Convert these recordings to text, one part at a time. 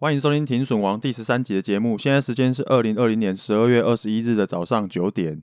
欢迎收听《停损王》第十三集的节目。现在时间是二零二零年十二月二十一日的早上九点。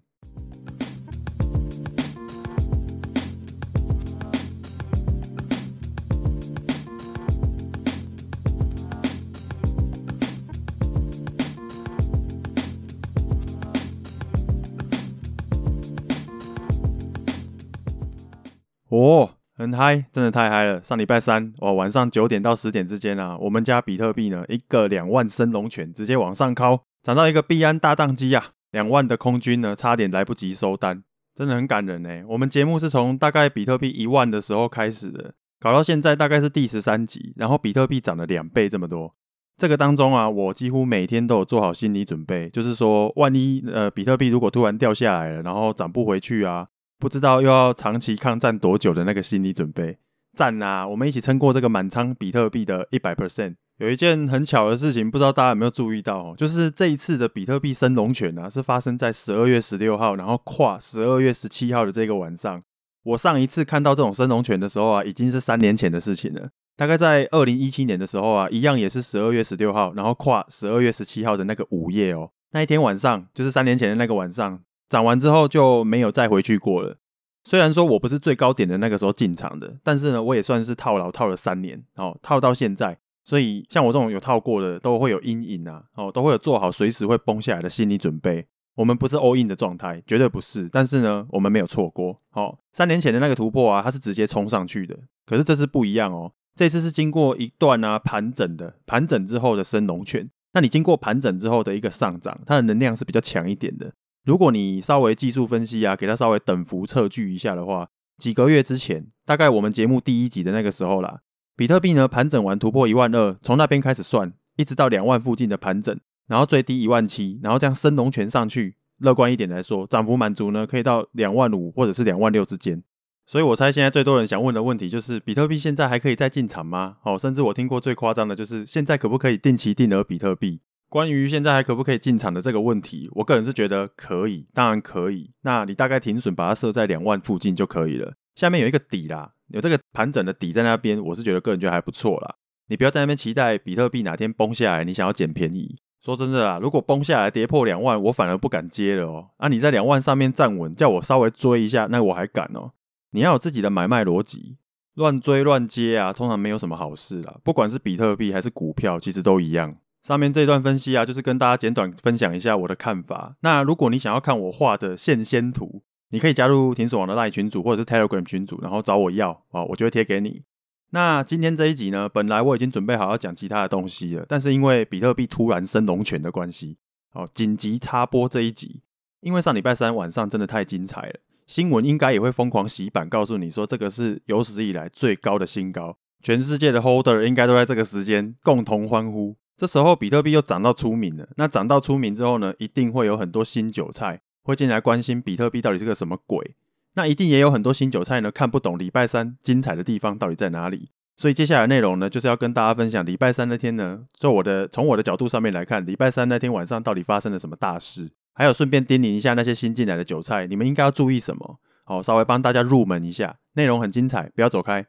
嗨，真的太嗨了！上礼拜三，哦，晚上九点到十点之间啊，我们家比特币呢，一个两万升龙拳直接往上靠，涨到一个币安大宕机啊！两万的空军呢，差点来不及收单，真的很感人呢。我们节目是从大概比特币一万的时候开始的，搞到现在大概是第十三集，然后比特币涨了两倍这么多。这个当中啊，我几乎每天都有做好心理准备，就是说，万一呃比特币如果突然掉下来了，然后涨不回去啊。不知道又要长期抗战多久的那个心理准备，赞啊！我们一起撑过这个满仓比特币的一百 percent。有一件很巧的事情，不知道大家有没有注意到，就是这一次的比特币升龙拳啊，是发生在十二月十六号，然后跨十二月十七号的这个晚上。我上一次看到这种升龙拳的时候啊，已经是三年前的事情了。大概在二零一七年的时候啊，一样也是十二月十六号，然后跨十二月十七号的那个午夜哦，那一天晚上就是三年前的那个晚上。涨完之后就没有再回去过了。虽然说我不是最高点的那个时候进场的，但是呢，我也算是套牢套了三年，哦，套到现在。所以像我这种有套过的，都会有阴影啊，哦，都会有做好随时会崩下来的心理准备。我们不是 all in 的状态，绝对不是。但是呢，我们没有错过。哦，三年前的那个突破啊，它是直接冲上去的。可是这次不一样哦，这次是经过一段啊盘整的，盘整之后的升龙拳。那你经过盘整之后的一个上涨，它的能量是比较强一点的。如果你稍微技术分析啊，给它稍微等幅测距一下的话，几个月之前，大概我们节目第一集的那个时候啦，比特币呢盘整完突破一万二，从那边开始算，一直到两万附近的盘整，然后最低一万七，然后这样升龙拳上去，乐观一点来说，涨幅满足呢可以到两万五或者是两万六之间。所以我猜现在最多人想问的问题就是，比特币现在还可以再进场吗？哦，甚至我听过最夸张的就是，现在可不可以定期定额比特币？关于现在还可不可以进场的这个问题，我个人是觉得可以，当然可以。那你大概停损把它设在两万附近就可以了。下面有一个底啦，有这个盘整的底在那边，我是觉得个人觉得还不错啦。你不要在那边期待比特币哪天崩下来，你想要捡便宜。说真的啦，如果崩下来跌破两万，我反而不敢接了哦。啊，你在两万上面站稳，叫我稍微追一下，那我还敢哦。你要有自己的买卖逻辑，乱追乱接啊，通常没有什么好事啦。不管是比特币还是股票，其实都一样。上面这一段分析啊，就是跟大家简短分享一下我的看法。那如果你想要看我画的线仙图，你可以加入停损王的 LINE 群组或者是 Telegram 群组，然后找我要啊，我就会贴给你。那今天这一集呢，本来我已经准备好要讲其他的东西了，但是因为比特币突然升龙拳的关系，哦，紧急插播这一集。因为上礼拜三晚上真的太精彩了，新闻应该也会疯狂洗版，告诉你说这个是有史以来最高的新高，全世界的 Holder 应该都在这个时间共同欢呼。这时候比特币又涨到出名了，那涨到出名之后呢，一定会有很多新韭菜会进来关心比特币到底是个什么鬼。那一定也有很多新韭菜呢，看不懂礼拜三精彩的地方到底在哪里。所以接下来内容呢，就是要跟大家分享礼拜三那天呢，就我的从我的角度上面来看，礼拜三那天晚上到底发生了什么大事，还有顺便叮咛一下那些新进来的韭菜，你们应该要注意什么？好，稍微帮大家入门一下，内容很精彩，不要走开。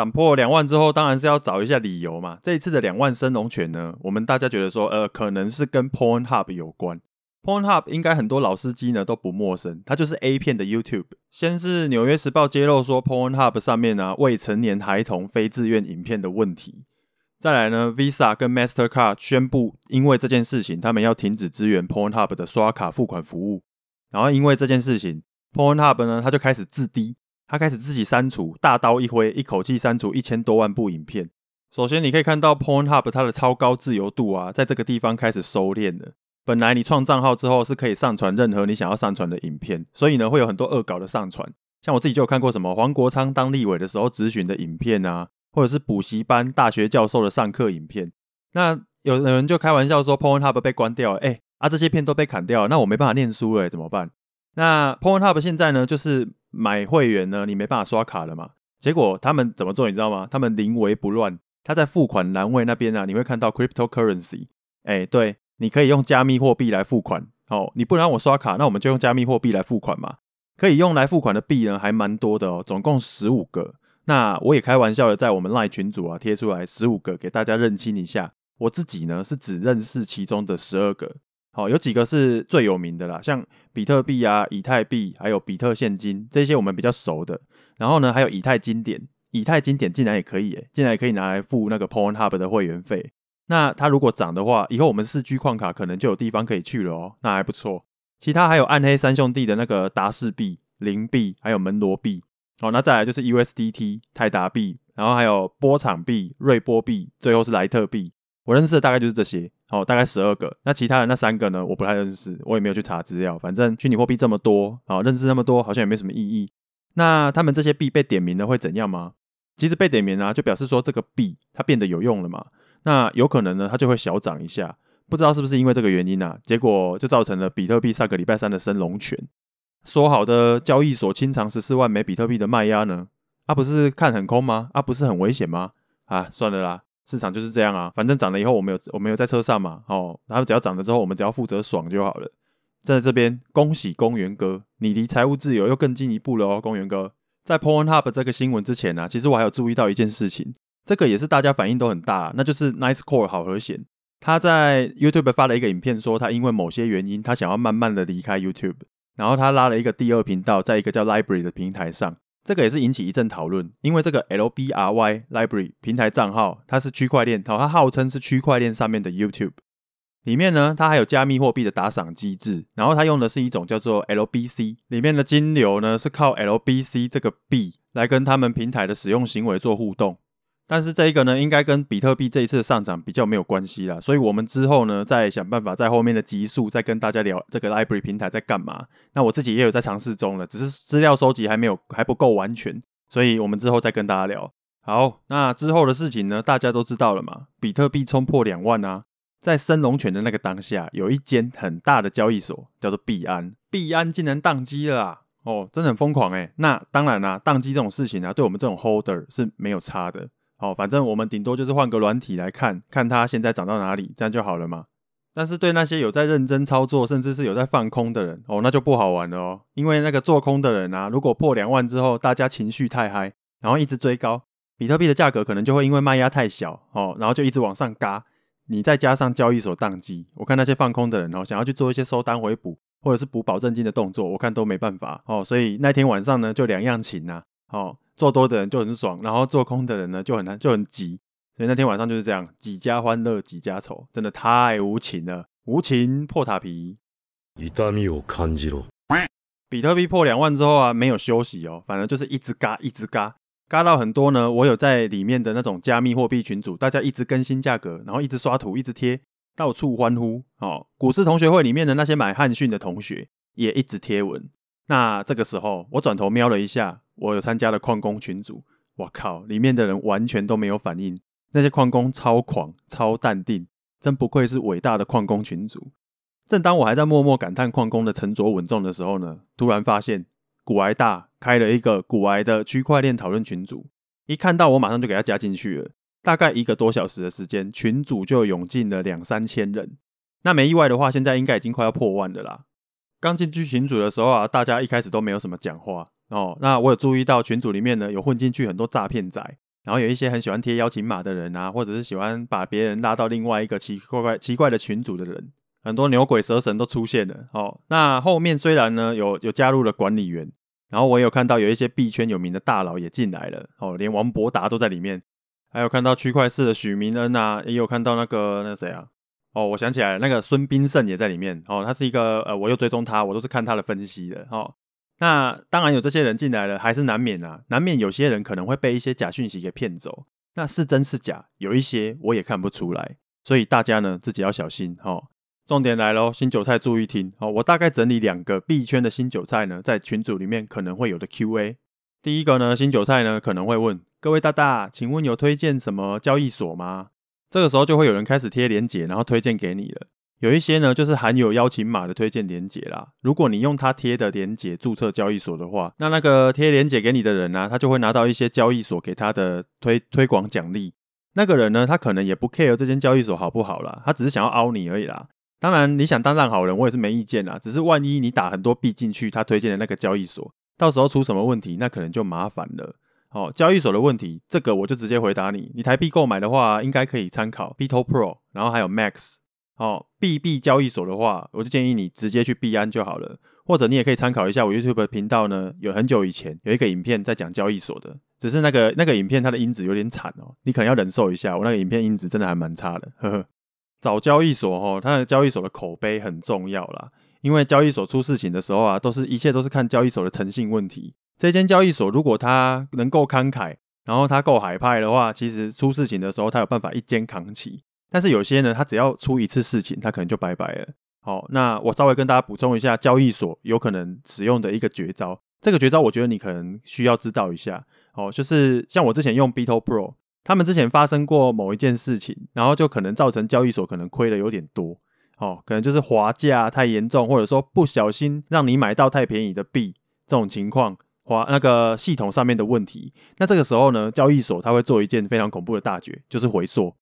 涨破两万之后，当然是要找一下理由嘛。这一次的两万升龙拳呢，我们大家觉得说，呃，可能是跟 Pornhub 有关。Pornhub 应该很多老司机呢都不陌生，它就是 A 片的 YouTube。先是纽约时报揭露说 Pornhub 上面呢未成年孩童非自愿影片的问题，再来呢 Visa 跟 Mastercard 宣布，因为这件事情，他们要停止支援 Pornhub 的刷卡付款服务。然后因为这件事情，Pornhub 呢他就开始自低。他开始自己删除，大刀一挥，一口气删除一千多万部影片。首先，你可以看到 Pornhub 它的超高自由度啊，在这个地方开始收敛了。本来你创账号之后是可以上传任何你想要上传的影片，所以呢会有很多恶搞的上传。像我自己就有看过什么黄国昌当立委的时候质询的影片啊，或者是补习班大学教授的上课影片。那有人就开玩笑说 Pornhub 被关掉了，哎啊这些片都被砍掉了，那我没办法念书了，怎么办？那 Pornhub 现在呢就是。买会员呢，你没办法刷卡了嘛？结果他们怎么做，你知道吗？他们临危不乱，他在付款栏位那边啊，你会看到 cryptocurrency。哎，对，你可以用加密货币来付款。哦，你不让我刷卡，那我们就用加密货币来付款嘛。可以用来付款的币呢，还蛮多的哦，总共十五个。那我也开玩笑的在我们 LINE 群组啊贴出来十五个给大家认清一下。我自己呢是只认识其中的十二个。好，有几个是最有名的啦，像比特币啊、以太币，还有比特现金这些我们比较熟的。然后呢，还有以太经典，以太经典竟然也可以诶，竟然也可以拿来付那个 Pornhub 的会员费。那它如果涨的话，以后我们四 G 矿卡可能就有地方可以去了哦，那还不错。其他还有暗黑三兄弟的那个达世币、灵币，还有门罗币。好，那再来就是 USDT、泰达币，然后还有波场币、瑞波币，最后是莱特币。我认识的大概就是这些，好，大概十二个。那其他的那三个呢，我不太认识，我也没有去查资料。反正虚拟货币这么多，好，认识那么多，好像也没什么意义。那他们这些币被点名了会怎样吗？其实被点名啊，就表示说这个币它变得有用了嘛。那有可能呢，它就会小涨一下，不知道是不是因为这个原因啊？结果就造成了比特币上个礼拜三的升龙拳。说好的交易所清偿十四万枚比特币的卖压呢？啊，不是看很空吗？啊，不是很危险吗？啊，算了啦，市场就是这样啊。反正涨了以后，我们有我们有在车上嘛，哦，然后只要涨了之后，我们只要负责爽就好了。站在这边恭喜公园哥，你离财务自由又更进一步了哦，公园哥。在 Pornhub 这个新闻之前呢、其实我还有注意到一件事情。这个也是大家反应都很大，那就是 Nice Core 好和弦。他在 YouTube 发了一个影片，说他因为某些原因，他想要慢慢的离开 YouTube，然后他拉了一个第二频道，在一个叫 Library 的平台上。这个也是引起一阵讨论，因为这个 LBRY Library 平台账号，它是区块链，它号称是区块链上面的 YouTube。里面呢，它还有加密货币的打赏机制，然后它用的是一种叫做 LBC，里面的金流呢是靠 LBC 这个币来跟他们平台的使用行为做互动。但是这一个呢，应该跟比特币这一次的上涨比较没有关系啦，所以我们之后呢，再想办法在后面的集数再跟大家聊这个 Library 平台在干嘛。那我自己也有在尝试中了，只是资料收集还没有还不够完全，所以我们之后再跟大家聊。好，那之后的事情呢，大家都知道了嘛，比特币冲破两万啊，在升龙拳的那个当下，有一间很大的交易所叫做币安，币安竟然宕机了啊！哦，真的很疯狂诶。那当然啦，宕机这种事情啊，对我们这种 Holder 是没有差的。好，反正我们顶多就是换个软体来看看它现在涨到哪里，这样就好了嘛。但是对那些有在认真操作，甚至是有在放空的人，哦，那就不好玩了哦。因为那个做空的人啊，如果破两万之后，大家情绪太嗨，然后一直追高，比特币的价格可能就会因为卖压太小，哦，然后就一直往上嘎。你再加上交易所宕机，我看那些放空的人哦，想要去做一些收单回补，或者是补保证金的动作，我看都没办法哦。所以那天晚上呢，就两样情呐，哦。做多的人就很爽，然后做空的人呢就很难，就很急。所以那天晚上就是这样，几家欢乐几家愁，真的太无情了，无情破塔皮。比特币破两万之后啊，没有休息哦，反正就是一直嘎，一直嘎，嘎到很多呢。我有在里面的那种加密货币群组，大家一直更新价格，然后一直刷图，一直贴，到处欢呼哦。股市同学会里面的那些买汉讯的同学也一直贴文。那这个时候，我转头瞄了一下，我有参加了矿工群组，我靠，里面的人完全都没有反应，那些矿工超狂、超淡定，真不愧是伟大的矿工群组。正当我还在默默感叹矿工的沉着稳重的时候呢，突然发现股癌大开了一个股癌的区块链讨论群组，一看到我马上就给他加进去了。大概一个多小时的时间，群组就涌进了两三千人。那没意外的话，现在应该已经快要破万了啦。刚进去群组的时候啊，大家一开始都没有什么讲话哦。那我有注意到群组里面呢，有混进去很多诈骗仔，然后有一些很喜欢贴邀请码的人啊，或者是喜欢把别人拉到另外一个奇怪怪奇怪的群组的人，很多牛鬼蛇神都出现了哦。那后面虽然呢有有加入了管理员，然后我有看到有一些币圈有名的大佬也进来了哦，连王博达都在里面，还有看到区块市的许明恩啊，也有看到那个那谁啊。哦，我想起来了，那个孙斌胜也在里面。哦，他是一个呃，我又追踪他，我都是看他的分析的。哦，那当然有这些人进来了，还是难免啊，难免有些人可能会被一些假讯息给骗走。那是真是假，有一些我也看不出来，所以大家呢自己要小心。哦，重点来喽，新韭菜注意听。哦，我大概整理两个币圈的新韭菜呢，在群组里面可能会有的 QA。第一个呢，新韭菜呢可能会问各位大大，请问有推荐什么交易所吗？这个时候就会有人开始贴链接，然后推荐给你了。有一些呢，就是含有邀请码的推荐链接啦。如果你用他贴的链接注册交易所的话，那那个贴链接给你的人呢、他就会拿到一些交易所给他的推推广奖励。那个人呢，他可能也不 care 这间交易所好不好啦，他只是想要凹你而已啦。当然，你想当上好人，我也是没意见啦。只是万一你打很多币进去，他推荐的那个交易所，到时候出什么问题，那可能就麻烦了。哦，交易所的问题，这个我就直接回答你。你台币购买的话，应该可以参考 BitoPro，然后还有 Max。哦，币币交易所的话，我就建议你直接去币安就好了。或者你也可以参考一下我 YouTube 的频道呢，有很久以前有一个影片在讲交易所的，只是那个那个影片它的音质有点惨哦，你可能要忍受一下。我那个影片音质真的还蛮差的，呵呵。找交易所哦，它的交易所的口碑很重要啦。因为交易所出事情的时候啊，都是一切都是看交易所的诚信问题。这间交易所如果它能够慷慨，然后它够海派的话，其实出事情的时候，它有办法一肩扛起。但是有些呢，他只要出一次事情，他可能就拜拜了。好，那我稍微跟大家补充一下，交易所有可能使用的一个绝招。这个绝招，我觉得你可能需要知道一下。哦，就是像我之前用 BitoPro。他们之前发生过某一件事情，然后就可能造成交易所可能亏的有点多，哦，可能就是滑价太严重，或者说不小心让你买到太便宜的币这种情况，滑那个系统上面的问题。那这个时候呢，交易所它会做一件非常恐怖的大绝，就是回溯。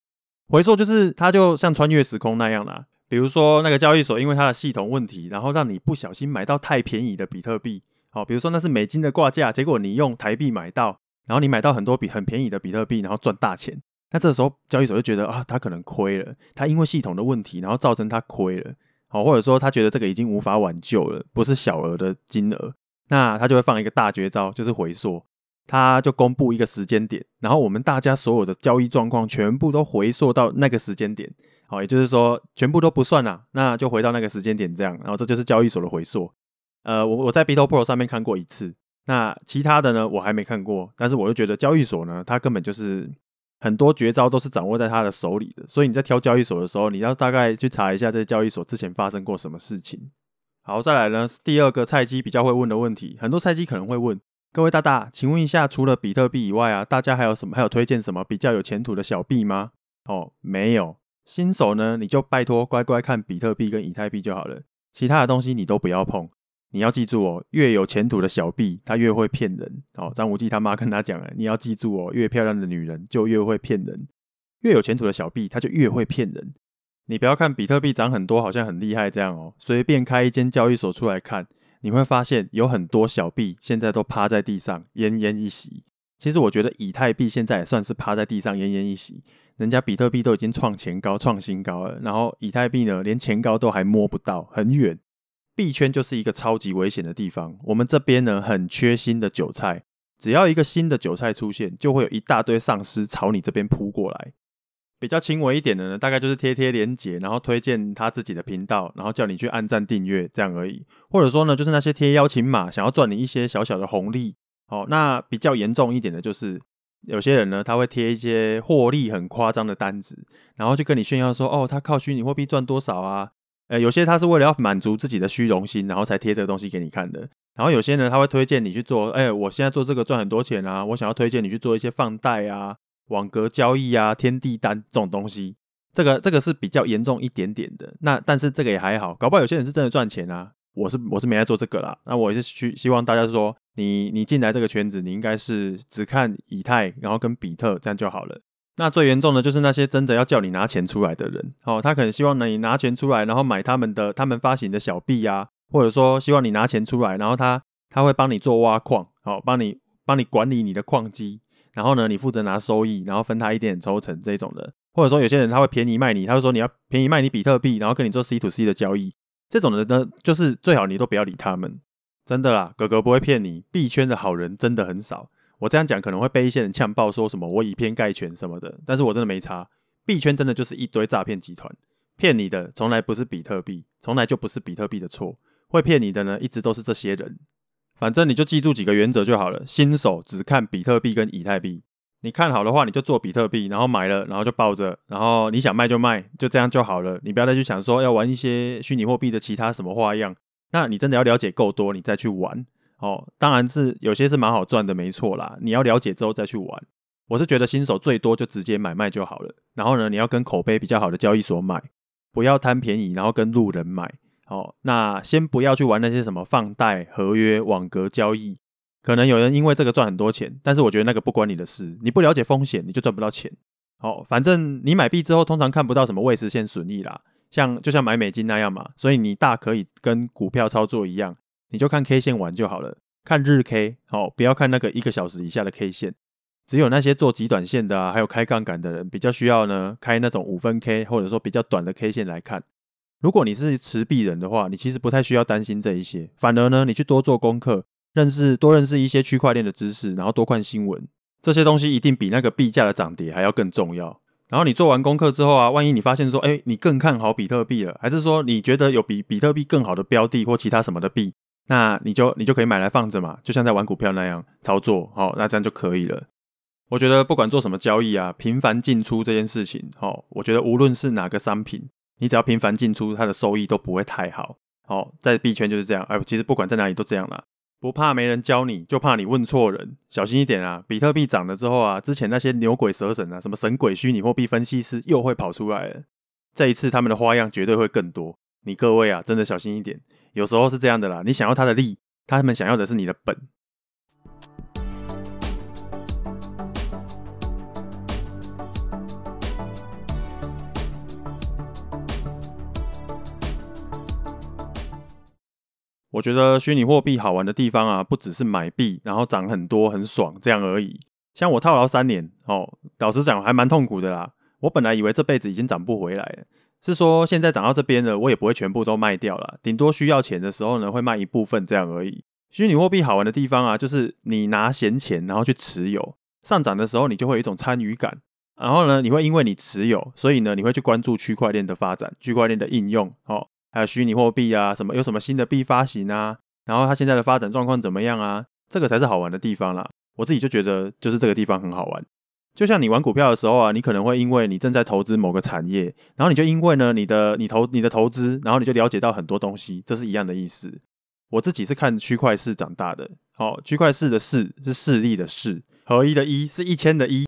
回溯就是它就像穿越时空那样啦。比如说那个交易所因为它的系统问题，然后让你不小心买到太便宜的比特币，好，比如说那是美金的挂价，结果你用台币买到。然后你买到很多比很便宜的比特币，然后赚大钱。那这时候交易所就觉得啊，他可能亏了，他因为系统的问题，然后造成他亏了，好，或者说他觉得这个已经无法挽救了，不是小额的金额，那他就会放一个大绝招，就是回溯，他就公布一个时间点，然后我们大家所有的交易状况全部都回溯到那个时间点，好，也就是说全部都不算啦，那就回到那个时间点这样，然后这就是交易所的回溯。呃，我我在 BitoPro 上面看过一次。那其他的呢，我还没看过，但是我就觉得交易所呢，它根本就是很多绝招都是掌握在他的手里的，所以你在挑交易所的时候，你要大概去查一下这交易所之前发生过什么事情。好，再来呢是，第二个菜鸡比较会问的问题，很多菜鸡可能会问各位大大，请问一下，除了比特币以外啊，大家还有什么还有推荐什么比较有前途的小币吗？哦，没有，新手呢，你就拜托乖乖看比特币跟以太币就好了，其他的东西你都不要碰。你要记住哦，越有前途的小币，他越会骗人。哦，张无忌他妈跟他讲了，你要记住哦，越漂亮的女人就越会骗人，越有前途的小币，他就越会骗人。你不要看比特币涨很多，好像很厉害这样哦，随便开一间交易所出来看，你会发现有很多小币现在都趴在地上奄奄一息。其实我觉得以太币现在也算是趴在地上奄奄一息，人家比特币都已经创前高、创新高了，然后以太币呢，连前高都还摸不到，很远。币圈就是一个超级危险的地方。我们这边呢，很缺新的韭菜，只要一个新的韭菜出现，就会有一大堆丧尸朝你这边扑过来。比较轻微一点的呢，大概就是贴贴连结，然后推荐他自己的频道，然后叫你去按赞订阅这样而已。或者说呢，就是那些贴邀请码，想要赚你一些小小的红利。哦，那比较严重一点的就是，有些人呢，他会贴一些获利很夸张的单子，然后就跟你炫耀说，哦，他靠虚拟货币赚多少啊？呃，有些他是为了要满足自己的虚荣心，然后才贴这个东西给你看的。然后有些人他会推荐你去做，哎，我现在做这个赚很多钱啊，我想要推荐你去做一些放贷啊、网格交易啊、天地单这种东西。这个这个是比较严重一点点的。那但是这个也还好，搞不好有些人是真的赚钱啊。我是我是没在做这个啦。那我也是去希望大家说，你你进来这个圈子，你应该是只看以太，然后跟比特这样就好了。那最严重的就是那些真的要叫你拿钱出来的人，哦，他可能希望你拿钱出来，然后买他们的他们发行的小币啊，或者说希望你拿钱出来，然后他他会帮你做挖矿，好，帮你帮你管理你的矿机，然后呢，你负责拿收益，然后分他一点点抽成这种的，或者说有些人他会便宜卖你，他会说你要便宜卖你比特币，然后跟你做 C to C 的交易，这种的呢，就是最好你都不要理他们，真的啦，哥哥不会骗你，币圈的好人真的很少。我这样讲可能会被一些人呛爆，说什么我以偏概全什么的，但是我真的没差。币圈真的就是一堆诈骗集团，骗你的从来不是比特币，从来就不是比特币的错，会骗你的呢，一直都是这些人。反正你就记住几个原则就好了。新手只看比特币跟以太币，你看好的话你就做比特币，然后买了，然后就抱着，然后你想卖就卖，就这样就好了。你不要再去想说要玩一些虚拟货币的其他什么花样，那你真的要了解够多，你再去玩。哦，当然是有些是蛮好赚的，没错啦。你要了解之后再去玩。我是觉得新手最多就直接买卖就好了。然后呢，你要跟口碑比较好的交易所买，不要贪便宜，然后跟路人买。哦，那先不要去玩那些什么放贷、合约、网格交易。可能有人因为这个赚很多钱，但是我觉得那个不关你的事。你不了解风险，你就赚不到钱。好，反正你买币之后，通常看不到什么未实现损益啦。像就像买美金那样嘛，所以你大可以跟股票操作一样，你就看 K 线玩就好了，看日 K 哦，不要看那个一个小时以下的 K 线。只有那些做极短线的啊，还有开杠杆的人比较需要呢，开那种五分 K 或者说比较短的 K 线来看。如果你是持币人的话，你其实不太需要担心这一些，反而呢，你去多做功课，认识多认识一些区块链的知识，然后多看新闻，这些东西一定比那个币价的涨跌还要更重要。然后你做完功课之后啊，万一你发现说，哎，你更看好比特币了，还是说你觉得有比比特币更好的标的或其他什么的币，那你就你就可以买来放着嘛，就像在玩股票那样操作，好，那这样就可以了。我觉得不管做什么交易啊，频繁进出这件事情，哦，我觉得无论是哪个商品，你只要频繁进出，它的收益都不会太好。哦，在币圈就是这样，哎，其实不管在哪里都这样啦，不怕没人教你，就怕你问错人，小心一点啊！比特币涨了之后啊，之前那些牛鬼蛇神啊，什么神鬼虚拟货币分析师又会跑出来了。这一次他们的花样绝对会更多，你各位啊，真的小心一点。有时候是这样的啦，你想要他的利，他们想要的是你的本。我觉得虚拟货币好玩的地方啊，不只是买币，然后涨很多很爽这样而已。像我套牢三年，哦，老实讲还蛮痛苦的啦。我本来以为这辈子已经涨不回来了，是说现在涨到这边了，我也不会全部都卖掉了，顶多需要钱的时候呢，会卖一部分这样而已。虚拟货币好玩的地方啊，就是你拿闲钱然后去持有，上涨的时候你就会有一种参与感，然后呢，你会因为你持有，所以呢，你会去关注区块链的发展，区块链的应用，哦。还有虚拟货币啊，什么有什么新的币发行啊？然后它现在的发展状况怎么样啊？这个才是好玩的地方啦。我自己就觉得，就是这个地方很好玩。就像你玩股票的时候啊，你可能会因为你正在投资某个产业，然后你就因为呢，你的你投你的投资，然后你就了解到很多东西，这是一样的意思。我自己是看区块市长大的，好，区块势的市是势力的势，合一的一是一千的一。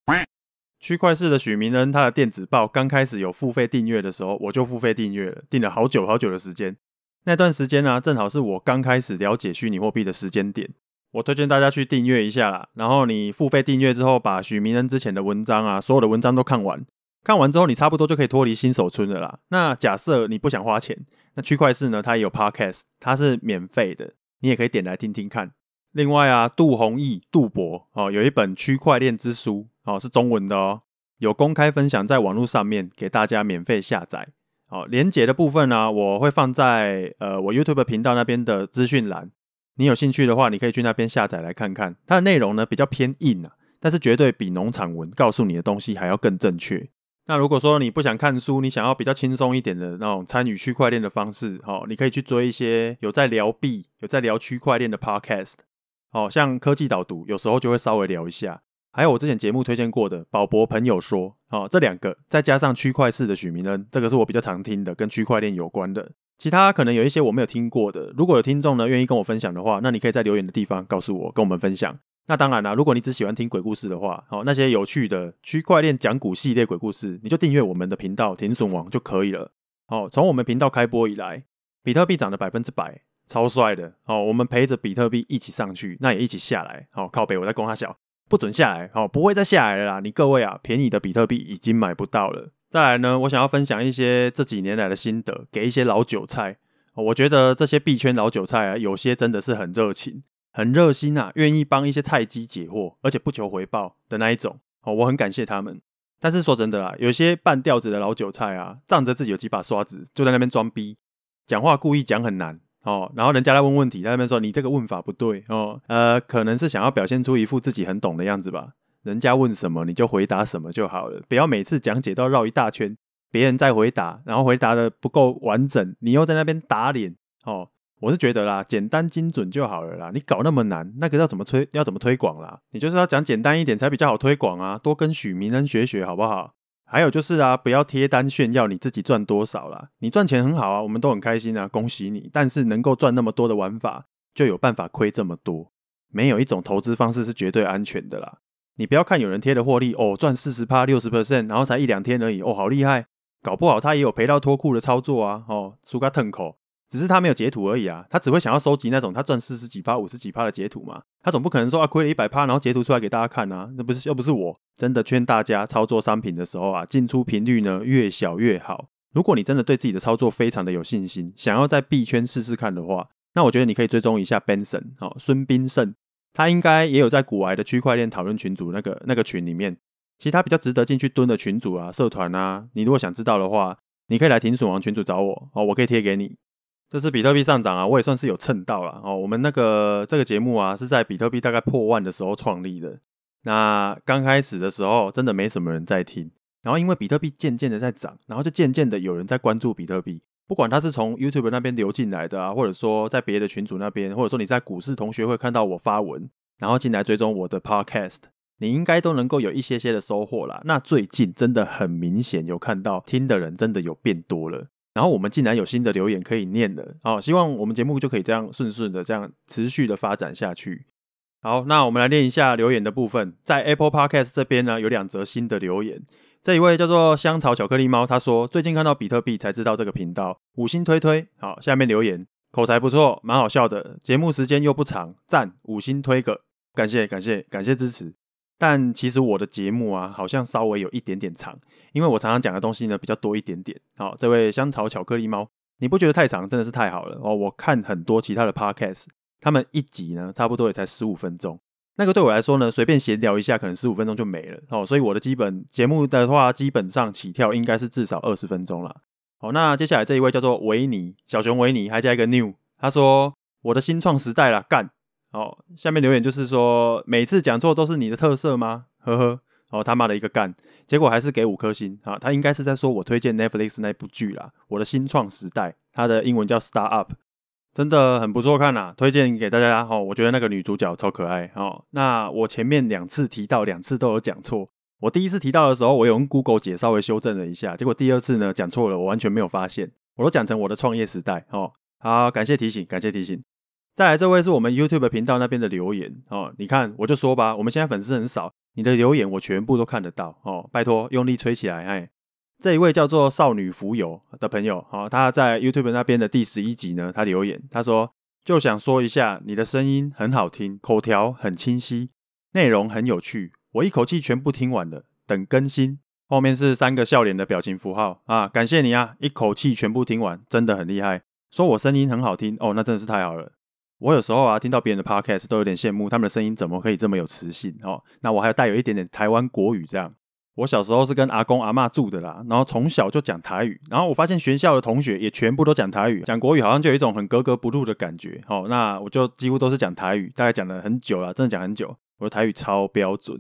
区块市的许明恩，他的电子报刚开始有付费订阅的时候，我就付费订阅了，订了好久好久的时间。那段时间呢、正好是我刚开始了解虚拟货币的时间点。我推荐大家去订阅一下啦。然后你付费订阅之后，把许明恩之前的文章啊，所有的文章都看完。看完之后，你差不多就可以脱离新手村了啦。那假设你不想花钱，那区块市呢，它也有 Podcast，它是免费的，你也可以点来听听看。另外啊，杜弘毅、杜博哦，有一本区块链之书。哦，是中文的哦，有公开分享在网络上面给大家免费下载。好，连结的部分呢、我会放在呃我 YouTube 频道那边的资讯栏。你有兴趣的话，你可以去那边下载来看看。它的内容呢比较偏硬啊，但是绝对比农场文告诉你的东西还要更正确。那如果说你不想看书，你想要比较轻松一点的那种参与区块链的方式，哦，你可以去追一些有在聊币、有在聊区块链的 Podcast。哦，像科技导读，有时候就会稍微聊一下。还有我之前节目推荐过的宝博朋友说，哦，这两个再加上区块式的许明恩，这个是我比较常听的，跟区块链有关的。其他可能有一些我没有听过的，如果有听众呢愿意跟我分享的话，那你可以在留言的地方告诉我，跟我们分享。那当然啦，如果你只喜欢听鬼故事的话，哦，那些有趣的区块链讲古系列鬼故事，你就订阅我们的频道停损王就可以了。哦，从我们频道开播以来，比特币涨了百分之百，超帅的。哦，我们陪着比特币一起上去，那也一起下来。哦，靠北，我在供他小。不准下来哦，不会再下来了啦！你各位啊，便宜的比特币已经买不到了。再来呢，我想要分享一些这几年来的心得，给一些老韭菜。我觉得这些币圈老韭菜啊，有些真的是很热情、很热心啊，愿意帮一些菜鸡解惑，而且不求回报的那一种。哦，我很感谢他们。但是说真的啦，有些半吊子的老韭菜啊，仗着自己有几把刷子，就在那边装逼，讲话故意讲很难。哦，然后人家来问问题，他那边说你这个问法不对哦，呃，可能是想要表现出一副自己很懂的样子吧。人家问什么你就回答什么就好了，不要每次讲解都绕一大圈，别人在回答，然后回答的不够完整，你又在那边打脸。哦，我是觉得啦，简单精准就好了啦，你搞那么难，那个要怎么推，要怎么推广啦？你就是要讲简单一点才比较好推广啊，多跟许明恩学学好不好？还有就是啊，不要贴单炫耀你自己赚多少啦。你赚钱很好啊，我们都很开心啊，恭喜你。但是能够赚那么多的玩法，就有办法亏这么多。没有一种投资方式是绝对安全的啦。你不要看有人贴的获利哦，赚四十趴、六十 percent，然后才一两天而已哦，好厉害。搞不好他也有赔到脱裤的操作啊，哦，输个疼口。只是他没有截图而已啊，他只会想要收集那种他赚四十几趴、五十几趴的截图嘛。他总不可能说啊，亏了一百趴，然后截图出来给大家看啊，那不是又不是我。真的劝大家操作商品的时候啊，进出频率呢越小越好，如果你真的对自己的操作非常的有信心，想要在币圈试试看的话，那我觉得你可以追踪一下 Benson，哦，孙斌胜，他应该也有在古癌的区块链讨论群组那个那个群里面，其他比较值得进去蹲的群组啊、社团啊，你如果想知道的话，你可以来停损王群组找我，哦，我可以贴给你。这次比特币上涨啊，我也算是有蹭到了哦。我们那个这个节目啊，是在比特币大概破万的时候创立的。那刚开始的时候，真的没什么人在听。然后因为比特币渐渐的在涨，然后就渐渐的有人在关注比特币。不管他是从 YouTube 那边流进来的啊，或者说在别的群组那边，或者说你在股市同学会看到我发文，然后进来追踪我的 Podcast，你应该都能够有一些些的收获啦。那最近真的很明显有看到听的人真的有变多了。然后我们竟然有新的留言可以念了，好，希望我们节目就可以这样顺顺的这样持续的发展下去。好，那我们来念一下留言的部分，在 Apple Podcast 这边呢，有两则新的留言。这一位叫做香草巧克力猫，他说最近看到比特币才知道这个频道，五星推推。好，下面留言口才不错，蛮好笑的，节目时间又不长，赞五星推个，感谢感谢感谢支持。但其实我的节目啊，好像稍微有一点点长，因为我常常讲的东西呢比较多一点点。好，这位香草巧克力猫，你不觉得太长真的是太好了哦？我看很多其他的 podcast，他们一集呢差不多也才十五分钟，那个对我来说呢，随便闲聊一下，可能十五分钟就没了哦。所以我的基本节目的话，基本上起跳应该是至少二十分钟啦。好，那接下来这一位叫做维尼小熊维尼，还加一个 new，他说我的新创时代啦，干。哦，下面留言就是说，每次讲错都是你的特色吗？呵呵，哦他妈的一个干，结果还是给五颗星啊！他应该是在说我推荐 Netflix 那部剧啦，我的新创时代，它的英文叫 Star Up，真的很不错看呐，推荐给大家哦。我觉得那个女主角超可爱哦。那我前面两次提到，两次都有讲错。我第一次提到的时候，我有用 Google 解稍微修正了一下，结果第二次呢讲错了，我完全没有发现，我都讲成我的创业时代哦。好，感谢提醒，感谢提醒。再来，这位是我们 YouTube 频道那边的留言哦。你看，我就说吧，我们现在粉丝很少，你的留言我全部都看得到哦。拜托，用力吹起来！哎，这一位叫做少女浮游的朋友，哦，他在 YouTube 那边的第十一集呢，他留言，他说就想说一下，你的声音很好听，口条很清晰，内容很有趣，我一口气全部听完了，等更新。后面是三个笑脸的表情符号啊，感谢你啊，一口气全部听完，真的很厉害。说我声音很好听哦，那真的是太好了。我有时候啊，听到别人的 podcast 都有点羡慕，他们的声音怎么可以这么有磁性哦？那我还带有一点点台湾国语这样。我小时候是跟阿公阿嬷住的啦，然后从小就讲台语，然后我发现学校的同学也全部都讲台语，讲国语好像就有一种很格格不入的感觉。哦，那我就几乎都是讲台语，大概讲了很久了，真的讲很久。我的台语超标准。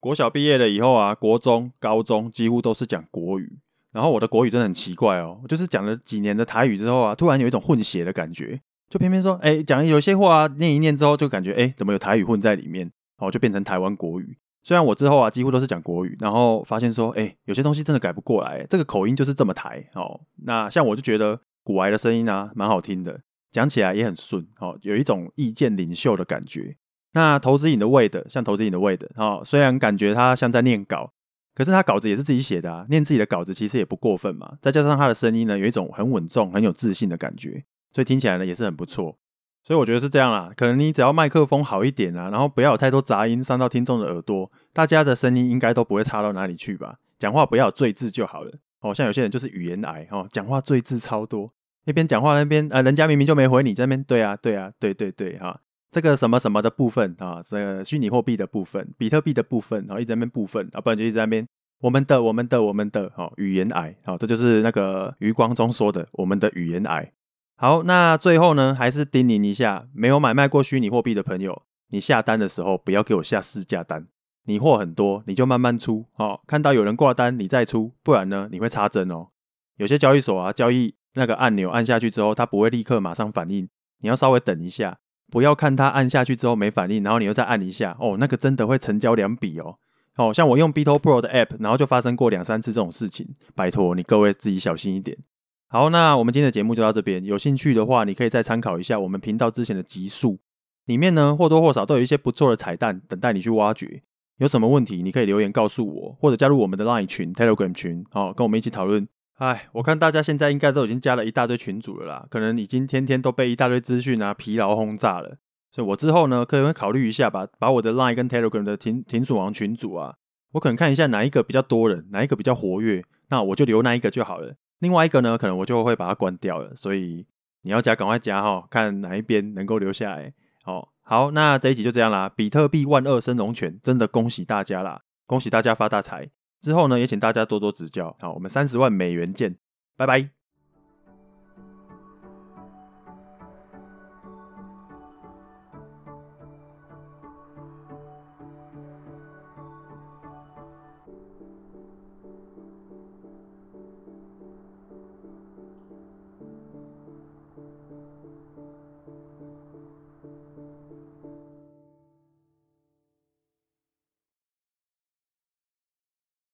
国小毕业了以后啊，国中、高中几乎都是讲国语，然后我的国语真的很奇怪哦，就是讲了几年的台语之后啊，突然有一种混血的感觉。就偏偏说，哎、欸，讲有些话啊，念一念之后，就感觉，哎、怎么有台语混在里面？哦，就变成台湾国语。虽然我之后啊，几乎都是讲国语，然后发现说，哎、有些东西真的改不过来，这个口音就是这么台。哦，那像我就觉得古癌的声音啊，蛮好听的，讲起来也很顺，哦，有一种意见领袖的感觉。那投资瘾的 Wade，像投资瘾的 Wade，哦，虽然感觉他像在念稿，可是他稿子也是自己写的啊，念自己的稿子其实也不过分嘛。再加上他的声音呢，有一种很稳重、很有自信的感觉。所以听起来呢也是很不错，所以我觉得是这样啦。可能你只要麦克风好一点啊，然后不要有太多杂音伤到听众的耳朵，大家的声音应该都不会差到哪里去吧。讲话不要有赘字就好了。哦，像有些人就是语言癌哦，讲话赘字超多，那边讲话那边啊，人家明明就没回你，在那边对啊对啊对对对哈，这个什么什么的部分啊，这个虚拟货币的部分，比特币的部分，然后一直在那边部分，啊，不然就一直在那边我们的我们的我们的哦，语言癌哦，这就是那个余光中说的我们的语言癌。好，那最后呢，还是叮咛一下，没有买卖过虚拟货币的朋友，你下单的时候不要给我下市价单。你货很多，你就慢慢出哦。看到有人挂单，你再出，不然呢，你会插针哦。有些交易所啊，交易那个按钮按下去之后，它不会立刻马上反应，你要稍微等一下，不要看它按下去之后没反应，然后你又再按一下，哦，那个真的会成交两笔哦。哦，像我用 BitoPro 的 App，然后就发生过两三次这种事情，拜托你各位自己小心一点。好，那我们今天的节目就到这边。有兴趣的话，你可以再参考一下我们频道之前的集数，里面呢或多或少都有一些不错的彩蛋等待你去挖掘。有什么问题，你可以留言告诉我，或者加入我们的 Line 群、Telegram 群，哦，跟我们一起讨论。哎，我看大家现在应该都已经加了一大堆群组了啦，可能已经天天都被一大堆资讯啊疲劳轰炸了。所以我之后呢，可能会考虑一下把把我的 Line 跟 Telegram 的停停损王群组啊，我可能看一下哪一个比较多人，哪一个比较活跃，那我就留那一个就好了。另外一个呢，可能我就会把它关掉了。所以你要加，赶快加哈，看哪一边能够留下来。哦，好，那这一集就这样啦。比特币万二升龙拳，真的恭喜大家啦！恭喜大家发大财。之后呢，也请大家多多指教。好，我们三十万美元见，拜拜。